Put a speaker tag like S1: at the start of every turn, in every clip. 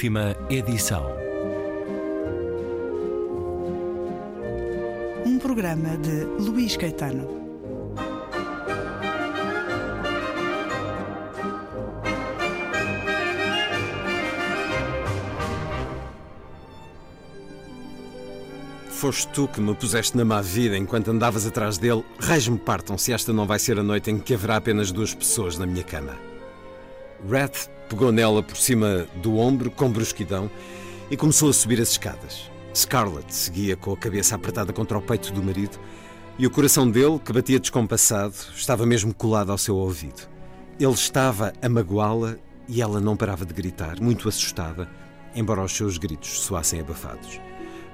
S1: Última edição.
S2: Um programa de Luís Caetano.
S3: Foste tu que me puseste na má vida enquanto andavas atrás dele. Raios me partam se esta não vai ser a noite em que haverá apenas duas pessoas na minha cama. Red pegou nela por cima do ombro com brusquidão e começou a subir as escadas. Scarlett seguia com a cabeça apertada contra o peito do marido e o coração dele, que batia descompassado, estava mesmo colado ao seu ouvido. Ele estava a magoá-la e ela não parava de gritar, muito assustada, embora os seus gritos soassem abafados.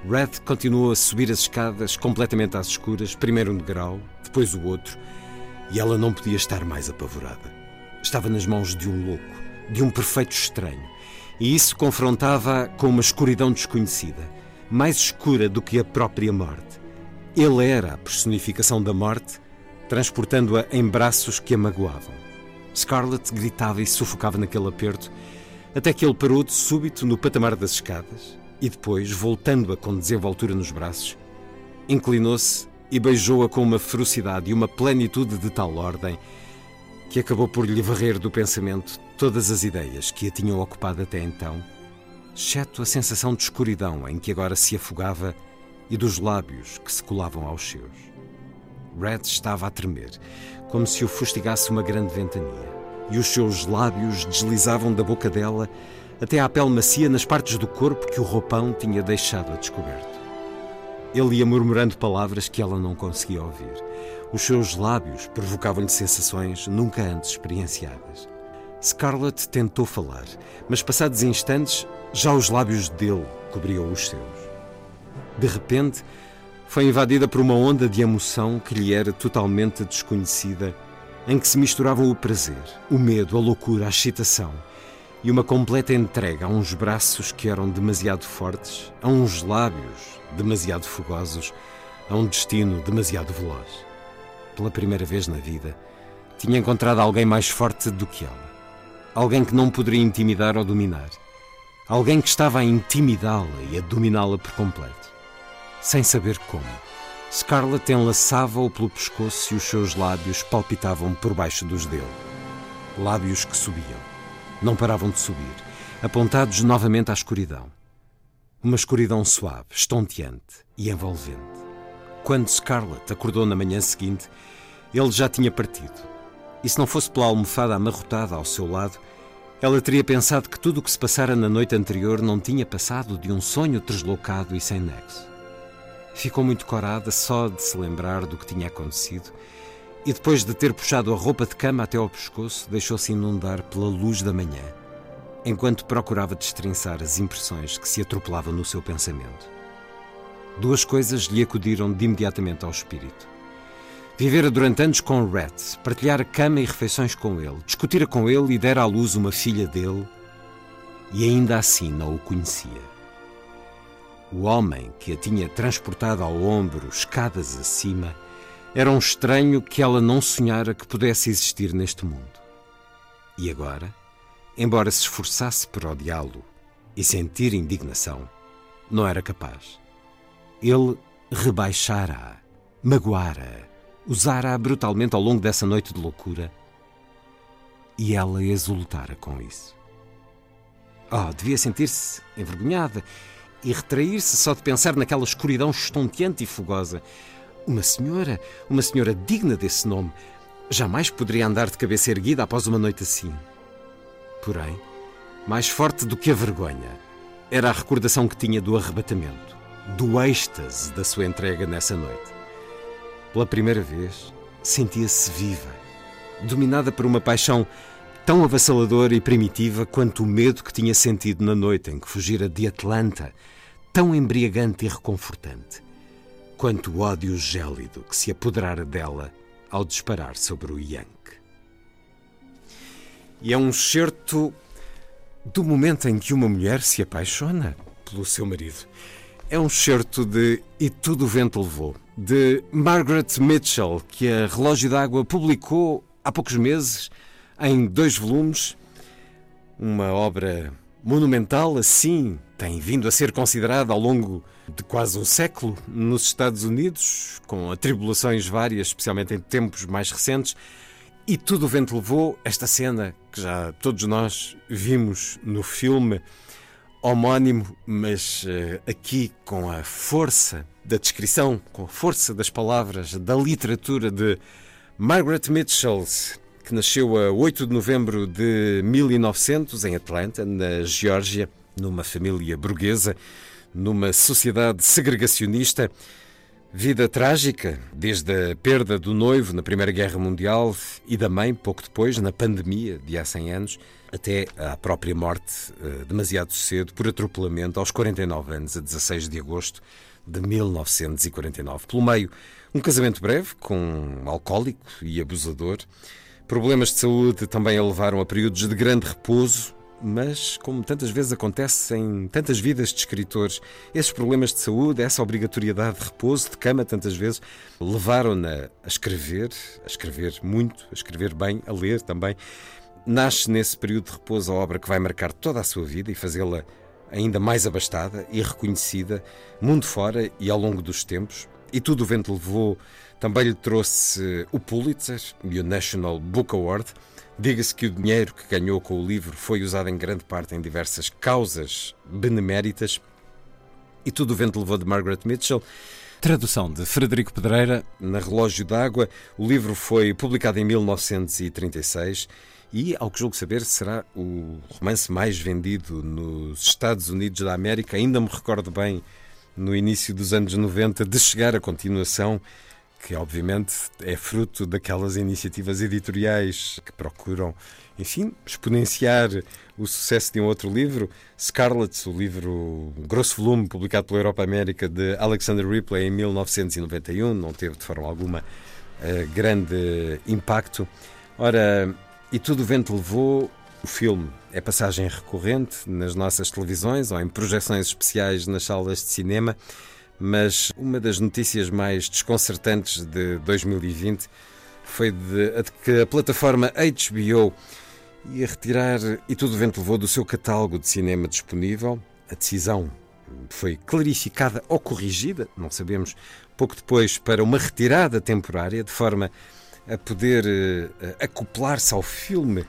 S3: Red continuou a subir as escadas completamente às escuras, primeiro um degrau, depois o outro, e ela não podia estar mais apavorada. Estava nas mãos de um louco, de um perfeito estranho, e isso confrontava com uma escuridão desconhecida, mais escura do que a própria morte. Ele era a personificação da morte, transportando-a em braços que a magoavam. Scarlett gritava e sufocava naquele aperto, até que ele parou de súbito no patamar das escadas e depois, voltando-a com desenvoltura nos braços, inclinou-se e beijou-a com uma ferocidade e uma plenitude de tal ordem que acabou por lhe varrer do pensamento todas as ideias que a tinham ocupado até então, exceto a sensação de escuridão em que agora se afogava e dos lábios que se colavam aos seus. Red estava a tremer, como se o fustigasse uma grande ventania, e os seus lábios deslizavam da boca dela até à pele macia nas partes do corpo que o roupão tinha deixado a descoberto. Ele ia murmurando palavras que ela não conseguia ouvir. Os seus lábios provocavam-lhe sensações nunca antes experienciadas. Scarlett tentou falar, mas passados instantes já os lábios dele cobriam os seus. De repente, foi invadida por uma onda de emoção que lhe era totalmente desconhecida, em que se misturavam o prazer, o medo, a loucura, a excitação e uma completa entrega a uns braços que eram demasiado fortes, a uns lábios demasiado fogosos, a um destino demasiado veloz. Pela primeira vez na vida, tinha encontrado alguém mais forte do que ela. Alguém que não poderia intimidar ou dominar. Alguém que estava a intimidá-la e a dominá-la por completo. Sem saber como. Scarlett enlaçava-o pelo pescoço e os seus lábios palpitavam por baixo dos dele. Lábios que subiam não paravam de subir, apontados novamente à escuridão. Uma escuridão suave, estonteante e envolvente. Quando Scarlett acordou na manhã seguinte, ele já tinha partido. E se não fosse pela almofada amarrotada ao seu lado, ela teria pensado que tudo o que se passara na noite anterior não tinha passado de um sonho deslocado e sem nexo. Ficou muito corada só de se lembrar do que tinha acontecido e depois de ter puxado a roupa de cama até ao pescoço, deixou-se inundar pela luz da manhã, enquanto procurava destrinçar as impressões que se atropelavam no seu pensamento. Duas coisas lhe acudiram de imediatamente ao espírito. Vivera durante anos com Red, partilhar cama e refeições com ele, discutira com ele e dera à luz uma filha dele, e ainda assim não o conhecia. O homem que a tinha transportado ao ombro, escadas acima, era um estranho que ela não sonhara que pudesse existir neste mundo. E agora, embora se esforçasse por odiá-lo e sentir indignação, não era capaz. Ele rebaixara-a, magoara-a, usara-a brutalmente ao longo dessa noite de loucura e ela exultara com isso. Oh, devia sentir-se envergonhada e retrair-se só de pensar naquela escuridão estonteante e fogosa uma senhora, uma senhora digna desse nome, jamais poderia andar de cabeça erguida após uma noite assim. Porém, mais forte do que a vergonha, era a recordação que tinha do arrebatamento, do êxtase da sua entrega nessa noite. Pela primeira vez, sentia-se viva, dominada por uma paixão tão avassaladora e primitiva quanto o medo que tinha sentido na noite em que fugira de Atlanta, tão embriagante e reconfortante quanto o ódio gélido que se apoderara dela ao disparar sobre o Yankee. E é um certo do momento em que uma mulher se apaixona pelo seu marido. É um certo de E Tudo o Vento Levou, de Margaret Mitchell, que a Relógio d'Água publicou há poucos meses, em dois volumes, uma obra monumental assim tem vindo a ser considerada ao longo de quase um século nos Estados Unidos, com atribulações várias, especialmente em tempos mais recentes. E tudo o vento levou esta cena que já todos nós vimos no filme homónimo, mas uh, aqui com a força da descrição, com a força das palavras, da literatura de Margaret Mitchell, que nasceu a 8 de novembro de 1900 em Atlanta, na Geórgia, numa família burguesa, numa sociedade segregacionista. Vida trágica, desde a perda do noivo na Primeira Guerra Mundial e da mãe, pouco depois, na pandemia de há 100 anos, até à própria morte, eh, demasiado cedo, por atropelamento, aos 49 anos, a 16 de agosto de 1949. Pelo meio, um casamento breve com um alcoólico e abusador. Problemas de saúde também a levaram a períodos de grande repouso, mas, como tantas vezes acontece em tantas vidas de escritores, esses problemas de saúde, essa obrigatoriedade de repouso, de cama, tantas vezes, levaram-na a escrever, a escrever muito, a escrever bem, a ler também. Nasce nesse período de repouso a obra que vai marcar toda a sua vida e fazê-la ainda mais abastada e reconhecida, mundo fora e ao longo dos tempos. E tudo o vento levou, também lhe trouxe o Pulitzer e o National Book Award. Diga-se que o dinheiro que ganhou com o livro foi usado em grande parte em diversas causas beneméritas. E tudo o vento levou de Margaret Mitchell. Tradução de Frederico Pedreira. Na Relógio d'Água. O livro foi publicado em 1936 e, ao que julgo saber, será o romance mais vendido nos Estados Unidos da América. Ainda me recordo bem, no início dos anos 90, de chegar à continuação que obviamente é fruto daquelas iniciativas editoriais que procuram, enfim, exponenciar o sucesso de um outro livro, Scarlet, o livro grosso volume publicado pela Europa América de Alexander Ripley em 1991, não teve de forma alguma uh, grande impacto. Ora, e tudo o vento levou o filme é passagem recorrente nas nossas televisões ou em projeções especiais nas salas de cinema mas uma das notícias mais desconcertantes de 2020 foi de, de que a plataforma HBO ia retirar E Tudo o Vento Levou do seu catálogo de cinema disponível. A decisão foi clarificada ou corrigida, não sabemos, pouco depois, para uma retirada temporária, de forma a poder uh, acoplar-se ao filme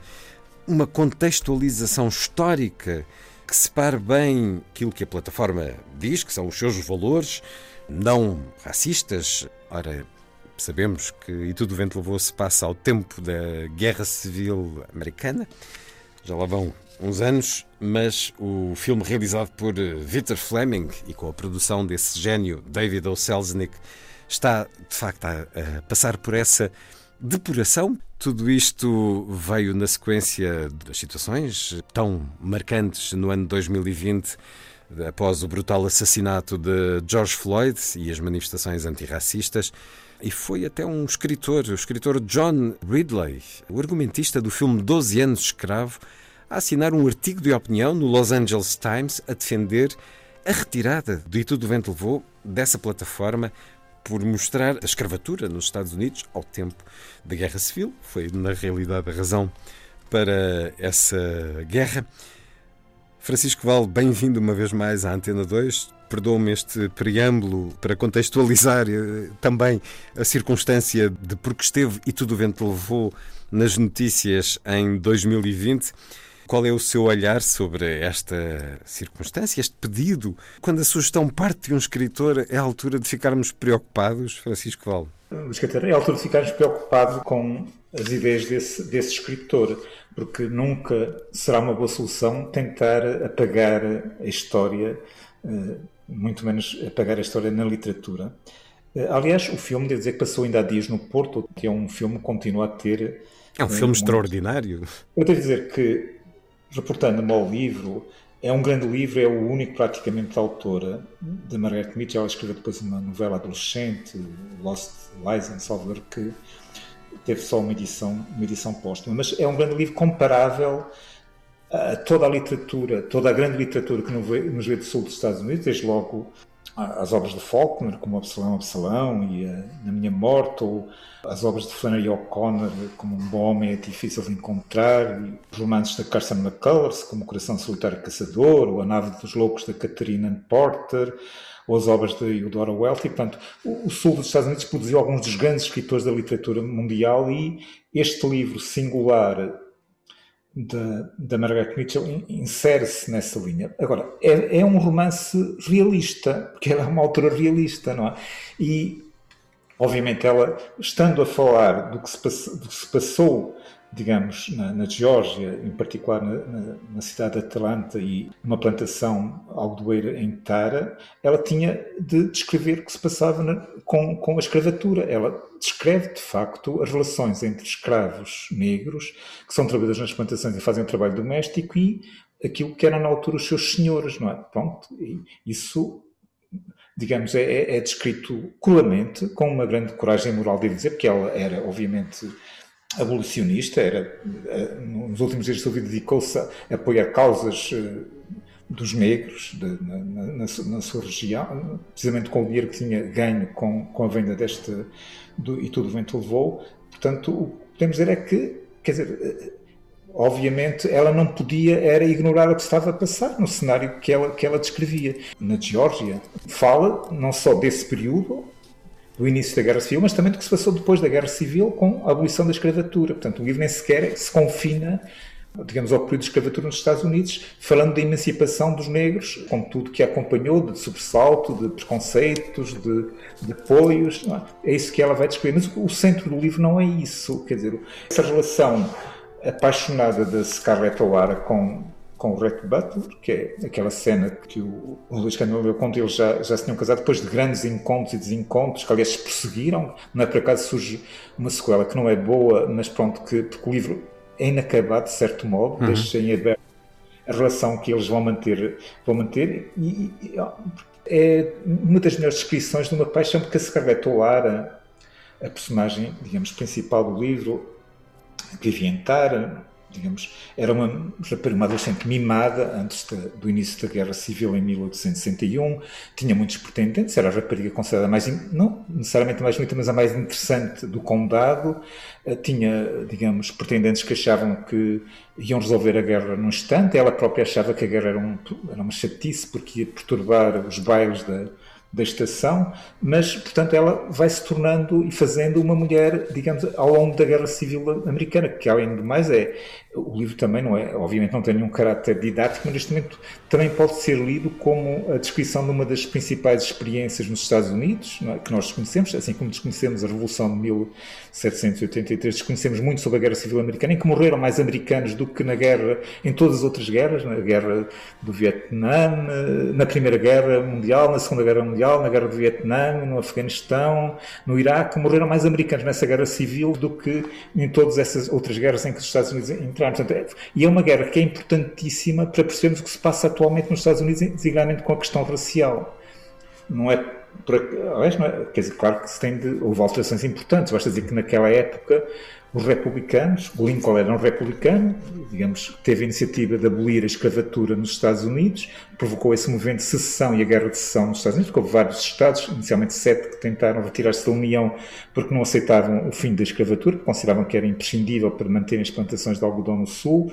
S3: uma contextualização histórica que separe bem aquilo que a plataforma diz, que são os seus valores, não racistas. Ora, sabemos que E Tudo Vento Levou se passa ao tempo da Guerra Civil Americana. Já lá vão uns anos, mas o filme realizado por Victor Fleming e com a produção desse gênio David O. Selznick está, de facto, a, a passar por essa depuração. Tudo isto veio na sequência das situações tão marcantes no ano 2020, após o brutal assassinato de George Floyd e as manifestações antirracistas. E foi até um escritor, o escritor John Ridley, o argumentista do filme 12 Anos Escravo, a assinar um artigo de opinião no Los Angeles Times a defender a retirada do E Tudo o Vento Levou dessa plataforma por mostrar a escravatura nos Estados Unidos ao tempo da Guerra Civil. Foi, na realidade, a razão para essa guerra. Francisco Val, bem-vindo uma vez mais à Antena 2. Perdoa-me este preâmbulo para contextualizar eh, também a circunstância de porque esteve e tudo o vento levou nas notícias em 2020. Qual é o seu olhar sobre esta circunstância, este pedido? Quando a sugestão parte de um escritor, é a altura de ficarmos preocupados, Francisco Val?
S1: É a altura de ficarmos preocupados com as ideias desse, desse escritor, porque nunca será uma boa solução tentar apagar a história, eh, muito menos apagar a história na literatura. Eh, aliás, o filme, devo dizer que passou ainda há dias no Porto, que é um filme que continua a ter.
S3: É um filme extraordinário.
S1: Eu devo dizer que reportando-me ao livro, é um grande livro, é o único praticamente da autora, de Margaret Mitchell. Ela escreveu depois uma novela adolescente, Lost Lies Salvador, que teve só uma edição, uma edição póstuma. Mas é um grande livro comparável a toda a literatura, toda a grande literatura que nos veio do sul dos Estados Unidos, desde logo às obras de Faulkner, como Absalão, Absalão e a, Na Minha Morte, ou as obras de Flannery O'Connor, como Um Bom Homem é Difícil de Encontrar, e os romances da Carson McCullers, como O Coração Solitário Caçador, ou A Nave dos Loucos, da Catherine Porter, ou as obras de Eudora Welty. Portanto, o sul dos Estados Unidos produziu alguns dos grandes escritores da literatura mundial e este livro singular da, da Margaret Mitchell insere-se nessa linha. Agora, é, é, um romance realista, porque ela é uma autora realista, não é? E, obviamente, ela, estando a falar do que se, do que se passou digamos, na, na Geórgia, em particular na, na, na, cidade de Atlanta e numa plantação algodoeira em Tara, ela tinha de descrever o que se passava na, com, com a escravatura. Ela descreve, de facto, as relações entre escravos negros, que são trabalhadores nas plantações e fazem o trabalho doméstico, e aquilo que eram na altura os seus senhores, não é? Pronto, isso digamos, é, é, é descrito colamente, com uma grande coragem moral, devo dizer, porque ela era, obviamente, abolicionista, era, eh, nos últimos dias da sua vida dedicou-se a apoiar causas eh, dos negros de, na, na, na, sua região, precisamente com o dinheiro que tinha ganho com, com a venda deste, do, e tudo o vento levou. Portanto, o que podemos dizer é que, quer dizer, eh, obviamente ela não podia era ignorar o que estava a passar no cenário que ela, que ela descrevia. Na Geórgia, fala não só desse período, do início da Guerra Civil, mas também do que se passou depois da Guerra Civil com a abolição da escravatura. Portanto, o livro nem sequer se confina, digamos, ao período de escravatura nos Estados Unidos, falando da emancipação dos negros, com tudo que acompanhou de sobressalto, de preconceitos, de, de. É? é? isso que ela vai descrever. Mas o centro do livro não é isso. Quer dizer, essa relação apaixonada da Scarlett O'Hara com com o Rhett Butler, que é aquela cena que o, o Luís Cândido conta, eles já, já se tinham casado depois de grandes encontros e desencontros, que aliás se perseguiram, não é por acaso surge uma sequela que não é boa, mas pronto, que, porque o livro é inacabado de certo modo, uhum. deixa em aberto a relação que eles vão manter, vão manter e, e é uma das melhores descrições de uma paixão, porque a Scarlett O'Hara, a personagem, digamos, principal do livro, Vivian Tara, digamos, era uma rapariga, uma adolescente mimada antes de, do início da Guerra Civil em 1861, tinha muitos pretendentes, era a rapariga considerada mais, não necessariamente mais bonita, mas a mais interessante do condado, eh, tinha, digamos, pretendentes que achavam que iam resolver a guerra num instante, ela própria achava que a guerra era, um, era uma chatice porque ia perturbar os bailes da da estação, mas, portanto, ela vai se tornando e fazendo uma mulher, digamos, ao longo da Guerra Civil Americana, que além do mais é, o livro também não é, obviamente não tem nenhum caráter didático, mas neste momento também pode ser lido como a descrição de uma das principais experiências nos Estados Unidos, é? que nós desconhecemos, assim como desconhecemos a Revolução de 1783, desconhecemos muito sobre a Guerra Civil Americana, em que morreram mais americanos do que na guerra, em todas as outras guerras, na Guerra do Vietnã, na Primeira Guerra Mundial, na Segunda Guerra Mundial, na Guerra do Vietnã, no Afeganistão, no Iraque, morreram mais americanos nessa Guerra Civil do que em todas essas outras guerras em que os Estados Unidos Portanto, e é uma guerra que é importantíssima para percebermos o que se passa atualmente nos Estados Unidos, designadamente com a questão racial. Não é por, não é, quer dizer, claro que se tem de, houve alterações importantes, basta dizer que naquela época os republicanos, Lincoln era um republicano, digamos, teve a iniciativa de abolir a escravatura nos Estados Unidos, provocou esse movimento de secessão e a guerra de secessão nos Estados Unidos, porque houve vários estados, inicialmente sete, que tentaram retirar-se da União porque não aceitavam o fim da escravatura, consideravam que era imprescindível para manterem as plantações de algodão no Sul,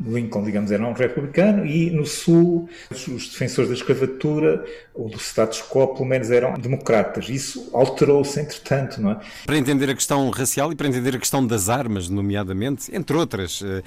S1: Lincoln, digamos, era um republicano e no Sul os defensores da escravatura ou do status quo, pelo menos, eram democratas. Isso alterou-se, entretanto, não é?
S3: Para entender a questão racial e para entender a questão das armas, nomeadamente, entre outras, eh,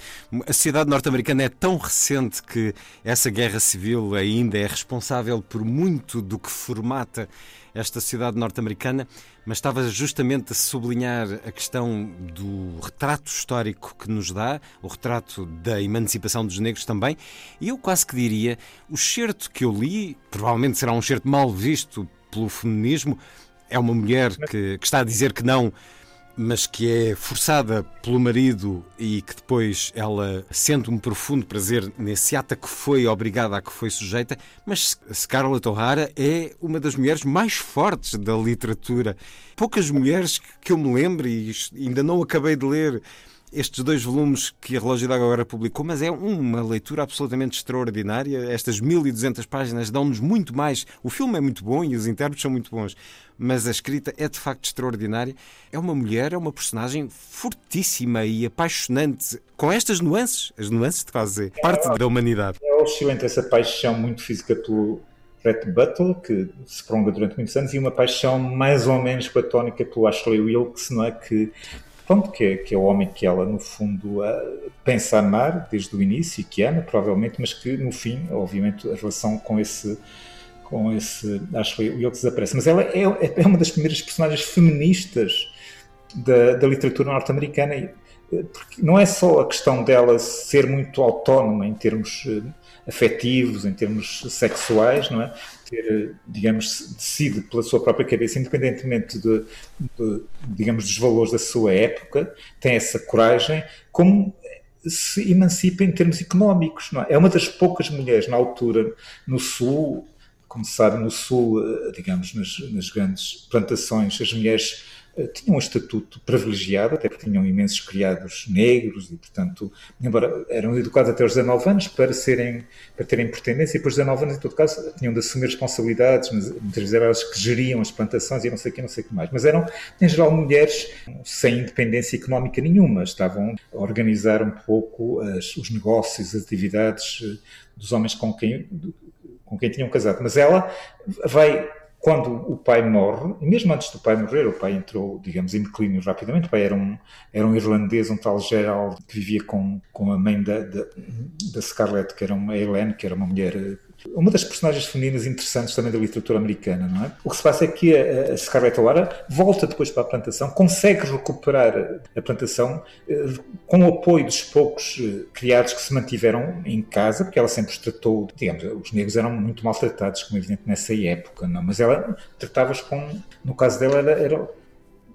S3: a sociedade norte-americana é tão recente que essa guerra civil ainda é responsável por muito do que formata esta sociedade norte-americana, mas estava justamente a sublinhar a questão do retrato histórico que nos dá, o retrato da emancipação dos negros também, e eu quase que diria, o certo que eu li, provavelmente será um certo mal visto pelo feminismo, é uma mulher que, que está a dizer que não mas que é forçada pelo marido e que depois ela sente um profundo prazer nesse ato que foi obrigada, a que foi sujeita. Mas Scarlett O'Hara é uma das mulheres mais fortes da literatura. Poucas mulheres que eu me lembro, e ainda não acabei de ler estes dois volumes que a Relógio d'Água agora publicou, mas é uma leitura absolutamente extraordinária. Estas 1200 páginas dão-nos muito mais. O filme é muito bom e os intérpretes são muito bons, mas a escrita é de facto extraordinária. É uma mulher, é uma personagem fortíssima e apaixonante, com estas nuances, as nuances de fazer parte da humanidade.
S1: É oscilante essa paixão muito física pelo Brett Butler, que se prolonga durante muitos anos, e uma paixão mais ou menos platónica pelo Ashley Wilkes, não é? Que pronto, que é, que é o homem que ela, no fundo, pensa amar desde o início e que ama, provavelmente, mas que, no fim, obviamente, a relação com esse com esse Ashley Wilkes desaparece. Mas ela é, é uma das primeiras personagens feministas da, da literatura norte-americana, porque não é só a questão dela ser muito autónoma em termos uh, afetivos, em termos sexuais, não é? ter, digamos, decide pela sua própria cabeça, independentemente de, de, digamos, dos valores da sua época, tem essa coragem, como se emancipa em termos económicos. Não é? é uma das poucas mulheres na altura no Sul, como se sabe, no Sul, eh, digamos, nas, nas grandes plantações, as mulheres tinham um estatuto privilegiado, até porque tinham imensos criados negros e, portanto, embora eram educados até aos 19 anos para, serem, para terem pertendência, e depois dos 19 anos, em todo caso, tinham de assumir responsabilidades, muitas vezes eram elas que geriam as plantações e não sei o que, não sei o que mais. Mas eram, em geral, mulheres sem independência económica nenhuma, estavam a organizar um pouco as, os negócios, as atividades eh, dos homens com quem, com quem tinham casado. Mas ela vai quando o pai morre, e mesmo antes do pai morrer, o pai entrou, digamos, em declínio rapidamente. O pai era um, era um irlandês, um tal Gerald, que vivia com, com a mãe da, da, da Scarlett, que era uma Helene, que era uma mulher uma das personagens femininas interessantes também da literatura americana, não é? O que se passa é que a, Scarlett O'Hara volta depois para a plantação, consegue recuperar a plantação eh, com o apoio dos poucos eh, criados que se mantiveram em casa, porque ela sempre os tratou, digamos, os negros eram muito maltratados, como é evidente nessa época, não? Mas ela tratava-os com, no caso dela, era, era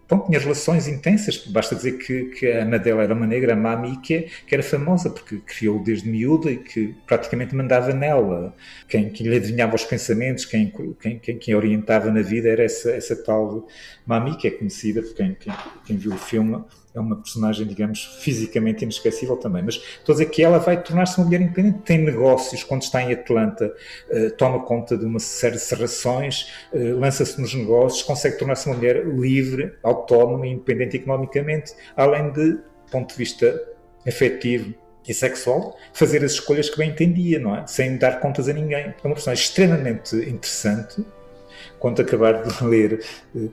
S1: Bom, tinha relações intensas, basta dizer que, que a Ana dela era uma negra, Mami, que, que era famosa porque criou desde miúda e que praticamente mandava nela. Quem, quem lhe adivinhava os pensamentos, quem, quem, quem, quem orientava na vida era essa, essa tal Mami, que é conhecida por quem, quem, quem viu o filme é uma personagem, digamos, fisicamente inesquecível também. Mas estou a dizer que ela vai tornar-se uma mulher independente, tem negócios, quando está em Atlanta, uh, toma conta de uma série de serrações, uh, lança-se nos negócios, consegue tornar-se uma mulher livre, autónoma e independente economicamente, além de, do ponto de vista afetivo, e sexual, fazer as escolhas que bem entendia, não é? Sem dar contas a ninguém. É uma personagem extremamente interessante. Quando acabar de ler, eh,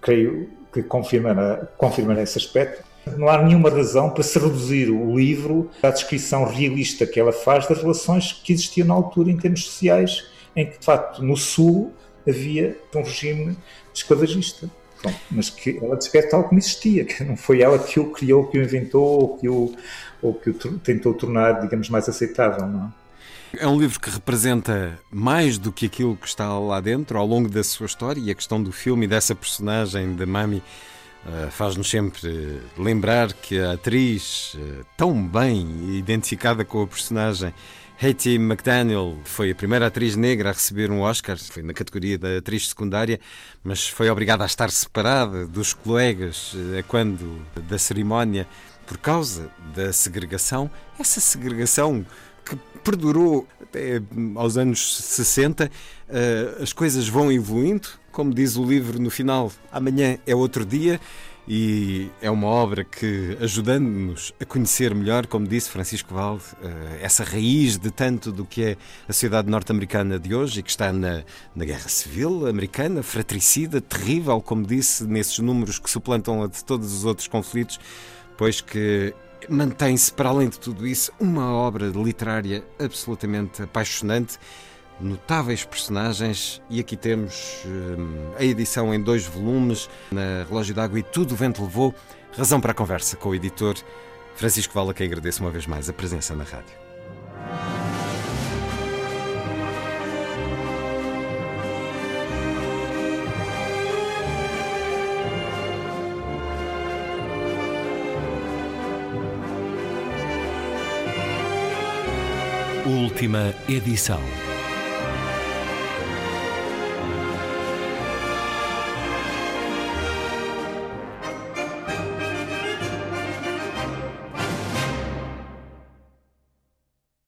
S1: creio que confirmará, confirmará esse aspecto. Não há nenhuma razão para se reduzir o livro à descrição realista que ela faz das relações que existiam na altura em termos sociais, em que, de facto, no Sul havia um regime esclavagista. Bom, mas que ela descreve tal como existia, que não foi ela que o criou, que o inventou ou que o, ou que o tentou tornar, digamos, mais aceitável, não é?
S3: É um livro que representa mais do que aquilo que está lá dentro ao longo da sua história e a questão do filme e dessa personagem de Mami faz-nos sempre lembrar que a atriz, uh, tão bem identificada com a personagem, Hattie McDaniel foi a primeira atriz negra a receber um Oscar, foi na categoria da atriz secundária, mas foi obrigada a estar separada dos colegas uh, quando da cerimónia por causa da segregação. Essa segregação que perdurou até aos anos 60. Eh, as coisas vão evoluindo, como diz o livro no final, amanhã é outro dia. E é uma obra que, ajudando-nos a conhecer melhor, como disse Francisco Valde, eh, essa raiz de tanto do que é a sociedade norte-americana de hoje e que está na, na guerra civil americana, fratricida, terrível, como disse, nesses números que suplantam a de todos os outros conflitos, pois que mantém-se, para além de tudo isso, uma obra literária absolutamente apaixonante, notáveis personagens, e aqui temos hum, a edição em dois volumes, na Relógio d'Água e Tudo o Vento Levou. Razão para a conversa com o editor Francisco Vala, que agradeço uma vez mais a presença na rádio.
S4: Última edição.